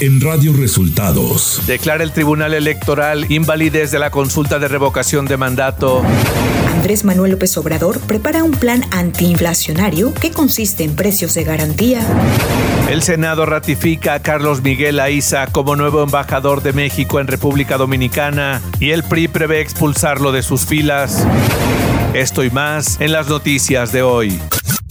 en Radio Resultados. Declara el Tribunal Electoral invalidez de la consulta de revocación de mandato. Andrés Manuel López Obrador prepara un plan antiinflacionario que consiste en precios de garantía. El Senado ratifica a Carlos Miguel Aiza como nuevo embajador de México en República Dominicana y el PRI prevé expulsarlo de sus filas. Esto y más en las noticias de hoy.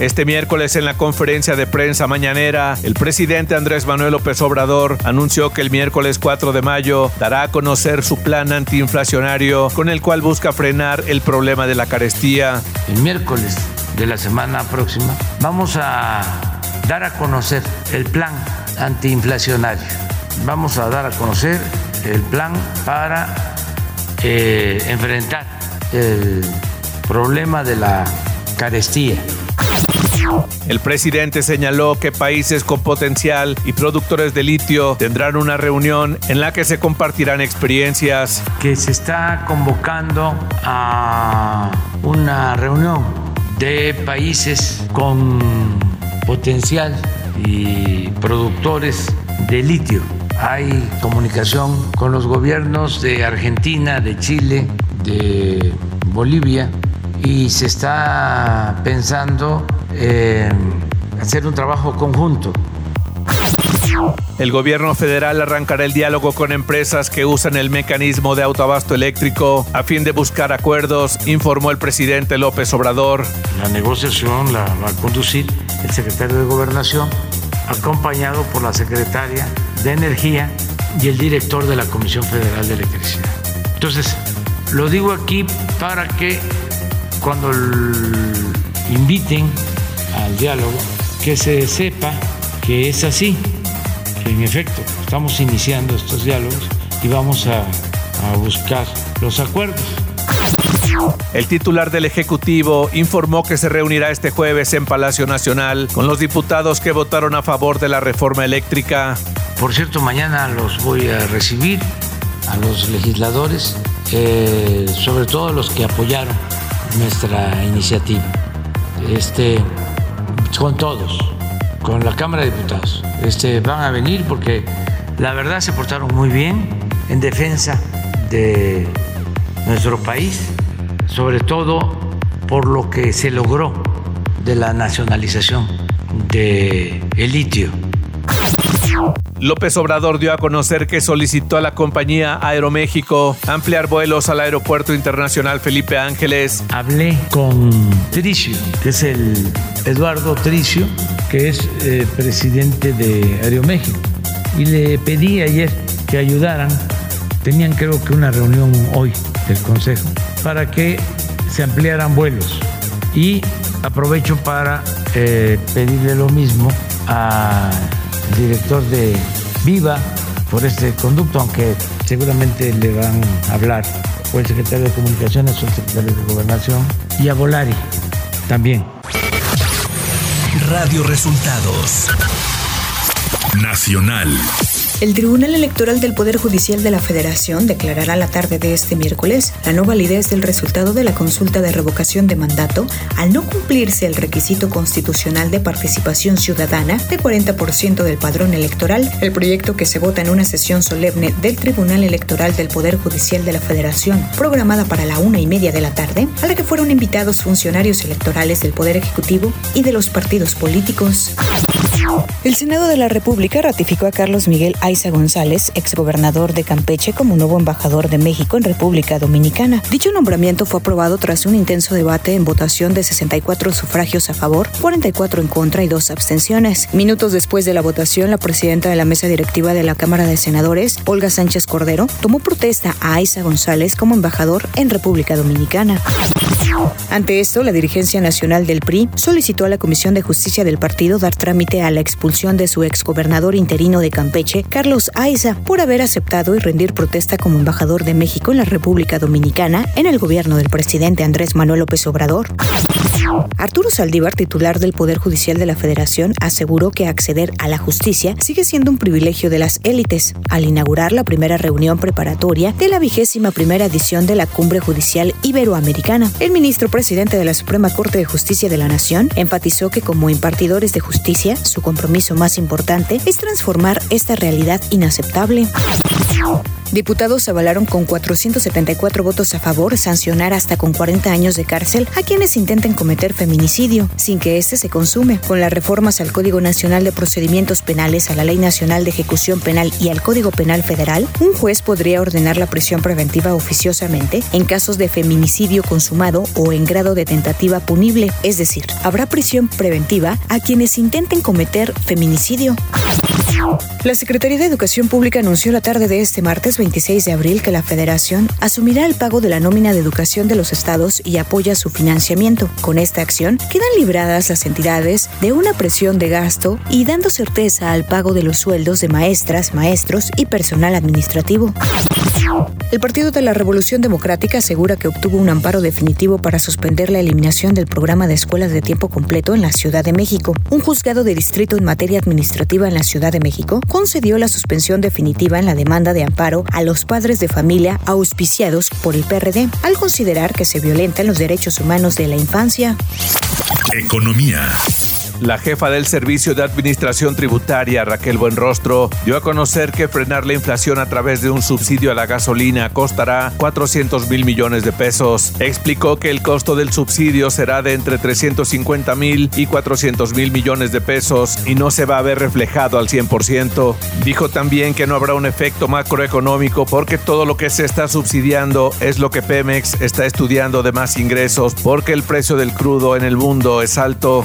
Este miércoles en la conferencia de prensa mañanera, el presidente Andrés Manuel López Obrador anunció que el miércoles 4 de mayo dará a conocer su plan antiinflacionario con el cual busca frenar el problema de la carestía. El miércoles de la semana próxima vamos a dar a conocer el plan antiinflacionario. Vamos a dar a conocer el plan para eh, enfrentar el problema de la carestía el presidente señaló que países con potencial y productores de litio tendrán una reunión en la que se compartirán experiencias. Que se está convocando a una reunión de países con potencial y productores de litio. Hay comunicación con los gobiernos de Argentina, de Chile, de Bolivia y se está pensando en hacer un trabajo conjunto. El gobierno federal arrancará el diálogo con empresas que usan el mecanismo de autoabasto eléctrico a fin de buscar acuerdos, informó el presidente López Obrador. La negociación la va a conducir el secretario de Gobernación, acompañado por la secretaria de Energía y el director de la Comisión Federal de Electricidad. Entonces, lo digo aquí para que cuando inviten al diálogo, que se sepa que es así, que en efecto estamos iniciando estos diálogos y vamos a, a buscar los acuerdos. El titular del Ejecutivo informó que se reunirá este jueves en Palacio Nacional con los diputados que votaron a favor de la reforma eléctrica. Por cierto, mañana los voy a recibir a los legisladores, eh, sobre todo los que apoyaron nuestra iniciativa. Este, con todos, con la Cámara de Diputados. Este, van a venir porque la verdad se portaron muy bien en defensa de nuestro país, sobre todo por lo que se logró de la nacionalización del el litio López Obrador dio a conocer que solicitó a la compañía Aeroméxico ampliar vuelos al Aeropuerto Internacional Felipe Ángeles. Hablé con Tricio, que es el Eduardo Tricio, que es eh, presidente de Aeroméxico, y le pedí ayer que ayudaran. Tenían creo que una reunión hoy del Consejo para que se ampliaran vuelos. Y aprovecho para eh, pedirle lo mismo a director de Viva por este conducto, aunque seguramente le van a hablar o el secretario de Comunicaciones o el secretario de Gobernación y a Volari también. Radio Resultados Nacional. El Tribunal Electoral del Poder Judicial de la Federación declarará la tarde de este miércoles la no validez del resultado de la consulta de revocación de mandato al no cumplirse el requisito constitucional de participación ciudadana de 40% del padrón electoral. El proyecto que se vota en una sesión solemne del Tribunal Electoral del Poder Judicial de la Federación, programada para la una y media de la tarde, a la que fueron invitados funcionarios electorales del Poder Ejecutivo y de los partidos políticos. El Senado de la República ratificó a Carlos Miguel Aiza González, exgobernador de Campeche, como nuevo embajador de México en República Dominicana. Dicho nombramiento fue aprobado tras un intenso debate en votación de 64 sufragios a favor, 44 en contra y dos abstenciones. Minutos después de la votación, la presidenta de la mesa directiva de la Cámara de Senadores, Olga Sánchez Cordero, tomó protesta a Aiza González como embajador en República Dominicana. Ante esto, la dirigencia nacional del PRI solicitó a la Comisión de Justicia del partido dar trámite a la expulsión de su exgobernador interino de Campeche, Carlos Aiza, por haber aceptado y rendir protesta como embajador de México en la República Dominicana en el gobierno del presidente Andrés Manuel López Obrador. Arturo Saldívar, titular del Poder Judicial de la Federación, aseguró que acceder a la justicia sigue siendo un privilegio de las élites, al inaugurar la primera reunión preparatoria de la vigésima primera edición de la Cumbre Judicial Iberoamericana. El ministro presidente de la Suprema Corte de Justicia de la Nación enfatizó que como impartidores de justicia, su compromiso más importante es transformar esta realidad inaceptable. Diputados avalaron con 474 votos a favor sancionar hasta con 40 años de cárcel a quienes intenten cometer feminicidio, sin que éste se consume. Con las reformas al Código Nacional de Procedimientos Penales, a la Ley Nacional de Ejecución Penal y al Código Penal Federal, un juez podría ordenar la prisión preventiva oficiosamente en casos de feminicidio consumado o en grado de tentativa punible, es decir, habrá prisión preventiva a quienes intenten cometer feminicidio. La Secretaría de Educación Pública anunció la tarde de este martes 26 de abril que la Federación asumirá el pago de la nómina de educación de los estados y apoya su financiamiento. Con esta acción quedan libradas las entidades de una presión de gasto y dando certeza al pago de los sueldos de maestras, maestros y personal administrativo. El Partido de la Revolución Democrática asegura que obtuvo un amparo definitivo para suspender la eliminación del programa de escuelas de tiempo completo en la Ciudad de México. Un juzgado de distrito en materia administrativa en la Ciudad de México concedió la suspensión definitiva en la demanda de amparo a los padres de familia auspiciados por el PRD, al considerar que se violentan los derechos humanos de la infancia. Economía. La jefa del Servicio de Administración Tributaria, Raquel Buenrostro, dio a conocer que frenar la inflación a través de un subsidio a la gasolina costará 400 mil millones de pesos. Explicó que el costo del subsidio será de entre 350 mil y 400 mil millones de pesos y no se va a ver reflejado al 100%. Dijo también que no habrá un efecto macroeconómico porque todo lo que se está subsidiando es lo que Pemex está estudiando de más ingresos porque el precio del crudo en el mundo es alto.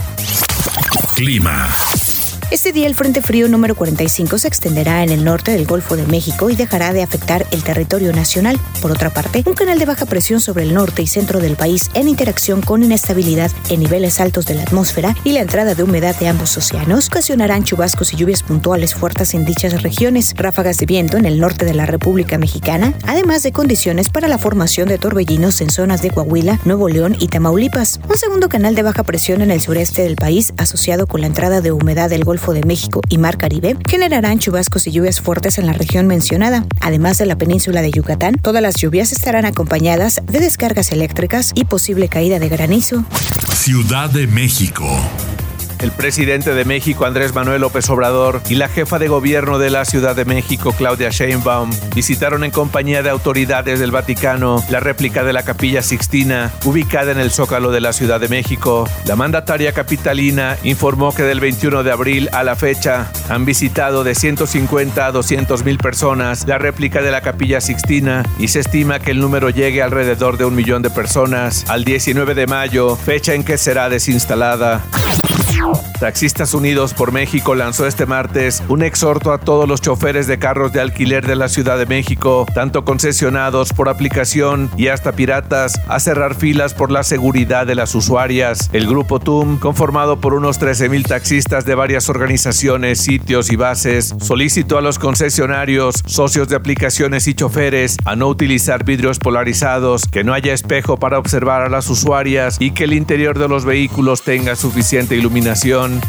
Clima. Este día el Frente Frío número 45 se extenderá en el norte del Golfo de México y dejará de afectar el territorio nacional. Por otra parte, un canal de baja presión sobre el norte y centro del país en interacción con inestabilidad en niveles altos de la atmósfera y la entrada de humedad de ambos océanos ocasionarán chubascos y lluvias puntuales fuertes en dichas regiones, ráfagas de viento en el norte de la República Mexicana, además de condiciones para la formación de torbellinos en zonas de Coahuila, Nuevo León y Tamaulipas. Un segundo canal de baja presión en el sureste del país asociado con la entrada de humedad del Golfo de México y Mar Caribe generarán chubascos y lluvias fuertes en la región mencionada. Además de la península de Yucatán, todas las lluvias estarán acompañadas de descargas eléctricas y posible caída de granizo. Ciudad de México. El presidente de México, Andrés Manuel López Obrador, y la jefa de gobierno de la Ciudad de México, Claudia Sheinbaum, visitaron en compañía de autoridades del Vaticano la réplica de la Capilla Sixtina, ubicada en el Zócalo de la Ciudad de México. La mandataria capitalina informó que del 21 de abril a la fecha han visitado de 150 a 200 mil personas la réplica de la Capilla Sixtina y se estima que el número llegue alrededor de un millón de personas al 19 de mayo, fecha en que será desinstalada. Taxistas Unidos por México lanzó este martes un exhorto a todos los choferes de carros de alquiler de la Ciudad de México, tanto concesionados por aplicación y hasta piratas, a cerrar filas por la seguridad de las usuarias. El grupo TUM, conformado por unos 13 mil taxistas de varias organizaciones, sitios y bases, solicitó a los concesionarios, socios de aplicaciones y choferes a no utilizar vidrios polarizados, que no haya espejo para observar a las usuarias y que el interior de los vehículos tenga suficiente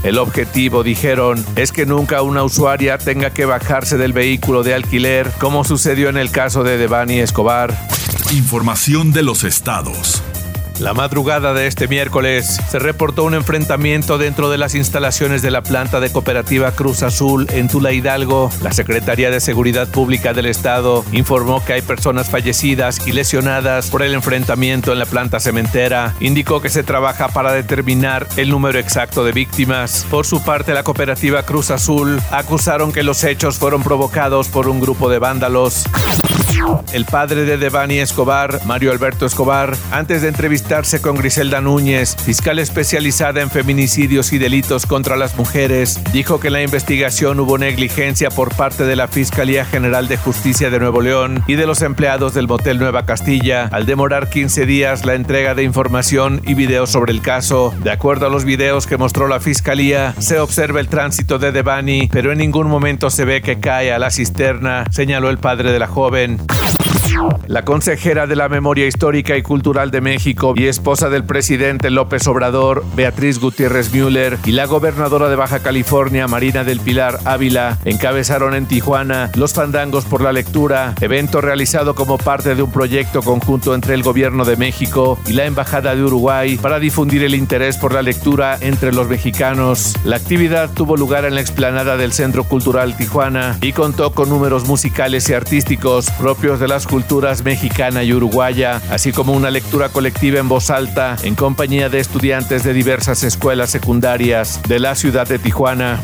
El objetivo, dijeron, es que nunca una usuaria tenga que bajarse del vehículo de alquiler, como sucedió en el caso de Devani Escobar. Información de los estados. La madrugada de este miércoles se reportó un enfrentamiento dentro de las instalaciones de la planta de cooperativa Cruz Azul en Tula Hidalgo. La Secretaría de Seguridad Pública del Estado informó que hay personas fallecidas y lesionadas por el enfrentamiento en la planta cementera. Indicó que se trabaja para determinar el número exacto de víctimas. Por su parte, la cooperativa Cruz Azul acusaron que los hechos fueron provocados por un grupo de vándalos. El padre de Devani Escobar, Mario Alberto Escobar, antes de entrevistarse con Griselda Núñez, fiscal especializada en feminicidios y delitos contra las mujeres, dijo que en la investigación hubo negligencia por parte de la Fiscalía General de Justicia de Nuevo León y de los empleados del motel Nueva Castilla al demorar 15 días la entrega de información y videos sobre el caso. De acuerdo a los videos que mostró la Fiscalía, se observa el tránsito de Devani, pero en ningún momento se ve que cae a la cisterna, señaló el padre de la joven. La consejera de la Memoria Histórica y Cultural de México y esposa del presidente López Obrador, Beatriz Gutiérrez Müller, y la gobernadora de Baja California, Marina del Pilar Ávila, encabezaron en Tijuana los Fandangos por la Lectura, evento realizado como parte de un proyecto conjunto entre el Gobierno de México y la Embajada de Uruguay para difundir el interés por la lectura entre los mexicanos. La actividad tuvo lugar en la explanada del Centro Cultural Tijuana y contó con números musicales y artísticos propios de las culturas mexicana y uruguaya, así como una lectura colectiva en voz alta en compañía de estudiantes de diversas escuelas secundarias de la ciudad de Tijuana.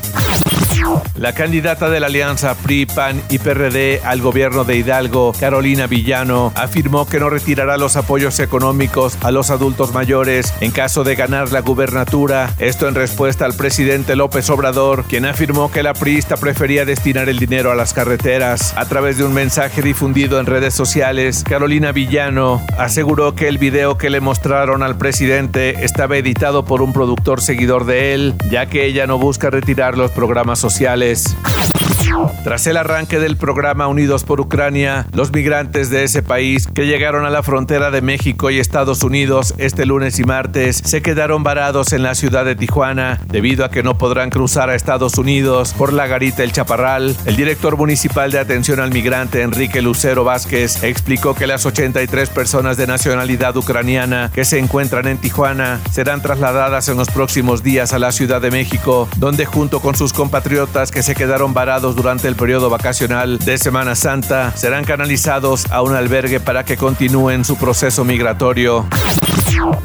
La candidata de la alianza PRI, PAN y PRD al gobierno de Hidalgo, Carolina Villano, afirmó que no retirará los apoyos económicos a los adultos mayores en caso de ganar la gubernatura. Esto en respuesta al presidente López Obrador, quien afirmó que la priista prefería destinar el dinero a las carreteras. A través de un mensaje difundido en redes sociales, Carolina Villano aseguró que el video que le mostraron al presidente estaba editado por un productor seguidor de él, ya que ella no busca retirar los programas sociales. Tras el arranque del programa Unidos por Ucrania, los migrantes de ese país que llegaron a la frontera de México y Estados Unidos este lunes y martes se quedaron varados en la ciudad de Tijuana debido a que no podrán cruzar a Estados Unidos por la garita El Chaparral. El director municipal de atención al migrante Enrique Lucero Vázquez explicó que las 83 personas de nacionalidad ucraniana que se encuentran en Tijuana serán trasladadas en los próximos días a la Ciudad de México, donde junto con sus compatriotas que se quedaron varados durante el periodo vacacional de Semana Santa serán canalizados a un albergue para que continúen su proceso migratorio.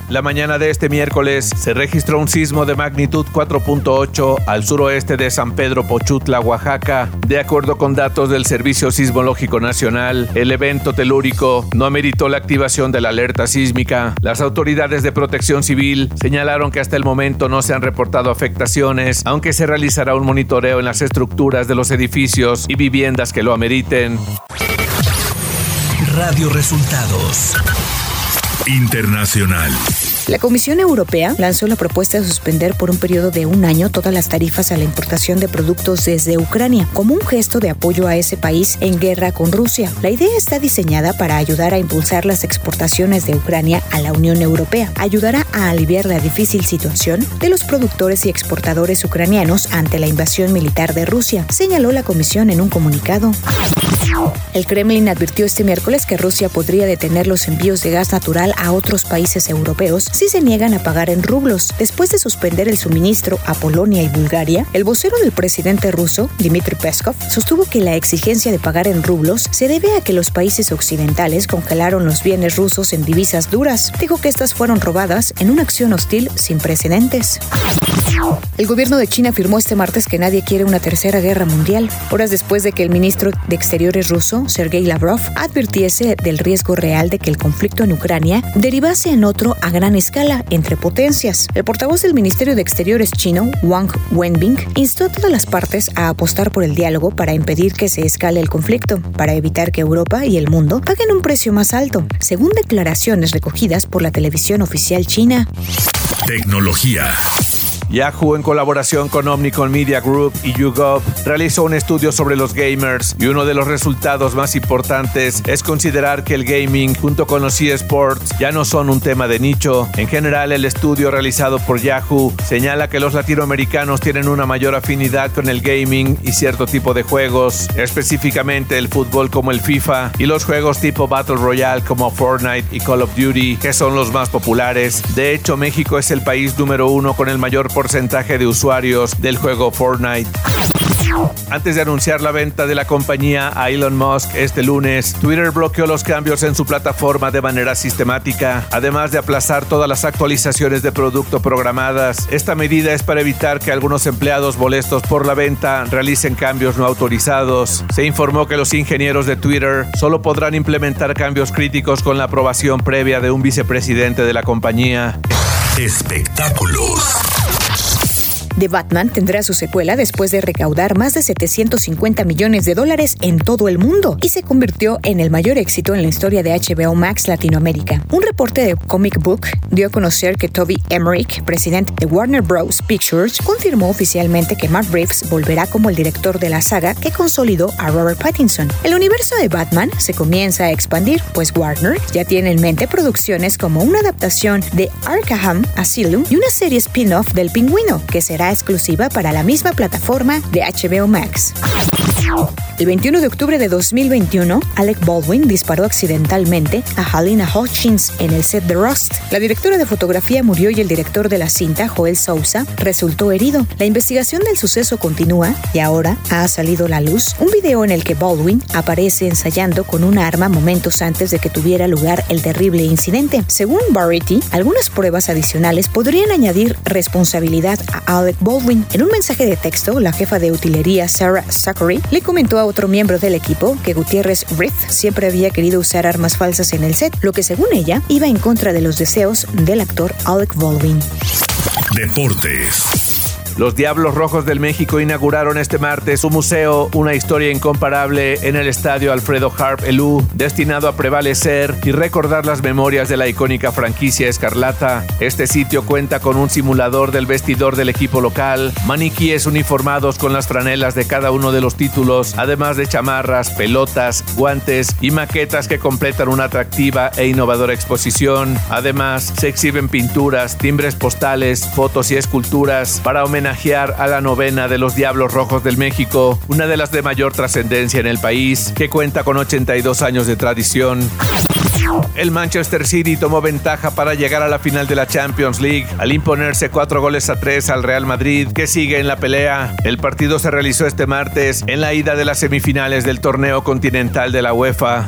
La mañana de este miércoles se registró un sismo de magnitud 4.8 al suroeste de San Pedro Pochutla, Oaxaca. De acuerdo con datos del Servicio Sismológico Nacional, el evento telúrico no ameritó la activación de la alerta sísmica. Las autoridades de protección civil señalaron que hasta el momento no se han reportado afectaciones, aunque se realizará un monitoreo en las estructuras de los edificios y viviendas que lo ameriten. Radio Resultados Internacional. La Comisión Europea lanzó la propuesta de suspender por un periodo de un año todas las tarifas a la importación de productos desde Ucrania, como un gesto de apoyo a ese país en guerra con Rusia. La idea está diseñada para ayudar a impulsar las exportaciones de Ucrania a la Unión Europea. Ayudará a aliviar la difícil situación de los productores y exportadores ucranianos ante la invasión militar de Rusia, señaló la Comisión en un comunicado. El Kremlin advirtió este miércoles que Rusia podría detener los envíos de gas natural a otros países europeos si se niegan a pagar en rublos. Después de suspender el suministro a Polonia y Bulgaria, el vocero del presidente ruso, Dmitry Peskov, sostuvo que la exigencia de pagar en rublos se debe a que los países occidentales congelaron los bienes rusos en divisas duras. Dijo que estas fueron robadas en una acción hostil sin precedentes. El gobierno de China afirmó este martes que nadie quiere una tercera guerra mundial, horas después de que el ministro de Exteriores ruso, Sergei Lavrov, advirtiese del riesgo real de que el conflicto en Ucrania derivase en otro a gran escala entre potencias. El portavoz del Ministerio de Exteriores chino, Wang Wenbing, instó a todas las partes a apostar por el diálogo para impedir que se escale el conflicto, para evitar que Europa y el mundo paguen un precio más alto, según declaraciones recogidas por la televisión oficial china. Tecnología. Yahoo, en colaboración con Omnicom Media Group y YouGov, realizó un estudio sobre los gamers y uno de los resultados más importantes es considerar que el gaming junto con los eSports ya no son un tema de nicho. En general, el estudio realizado por Yahoo señala que los latinoamericanos tienen una mayor afinidad con el gaming y cierto tipo de juegos, específicamente el fútbol como el FIFA y los juegos tipo Battle Royale como Fortnite y Call of Duty, que son los más populares. De hecho, México es el país número uno con el mayor porcentaje de usuarios del juego Fortnite. Antes de anunciar la venta de la compañía a Elon Musk este lunes, Twitter bloqueó los cambios en su plataforma de manera sistemática, además de aplazar todas las actualizaciones de producto programadas. Esta medida es para evitar que algunos empleados molestos por la venta realicen cambios no autorizados. Se informó que los ingenieros de Twitter solo podrán implementar cambios críticos con la aprobación previa de un vicepresidente de la compañía. Espectáculos. The Batman tendrá su secuela después de recaudar más de 750 millones de dólares en todo el mundo y se convirtió en el mayor éxito en la historia de HBO Max Latinoamérica. Un reporte de Comic Book dio a conocer que Toby Emmerich, presidente de Warner Bros. Pictures, confirmó oficialmente que Matt Reeves volverá como el director de la saga que consolidó a Robert Pattinson. El universo de Batman se comienza a expandir, pues Warner ya tiene en mente producciones como una adaptación de Arkham Asylum y una serie spin-off del Pingüino, que será exclusiva para la misma plataforma de HBO Max. El 21 de octubre de 2021, Alec Baldwin disparó accidentalmente a Halina Hutchins en el set de Rust. La directora de fotografía murió y el director de la cinta, Joel Sousa, resultó herido. La investigación del suceso continúa y ahora ha salido a la luz un video en el que Baldwin aparece ensayando con un arma momentos antes de que tuviera lugar el terrible incidente. Según Variety, algunas pruebas adicionales podrían añadir responsabilidad a Alec Baldwin. En un mensaje de texto, la jefa de utilería Sarah Zachary le comentó a otro miembro del equipo que Gutiérrez Riff siempre había querido usar armas falsas en el set, lo que según ella iba en contra de los deseos del actor Alec Baldwin. Deportes. Los Diablos Rojos del México inauguraron este martes un museo, una historia incomparable en el estadio Alfredo Harp Elú, destinado a prevalecer y recordar las memorias de la icónica franquicia Escarlata. Este sitio cuenta con un simulador del vestidor del equipo local, maniquíes uniformados con las franelas de cada uno de los títulos, además de chamarras, pelotas, guantes y maquetas que completan una atractiva e innovadora exposición. Además, se exhiben pinturas, timbres postales, fotos y esculturas para homenajear a la novena de los Diablos Rojos del México, una de las de mayor trascendencia en el país, que cuenta con 82 años de tradición. El Manchester City tomó ventaja para llegar a la final de la Champions League al imponerse cuatro goles a tres al Real Madrid, que sigue en la pelea. El partido se realizó este martes en la ida de las semifinales del torneo continental de la UEFA.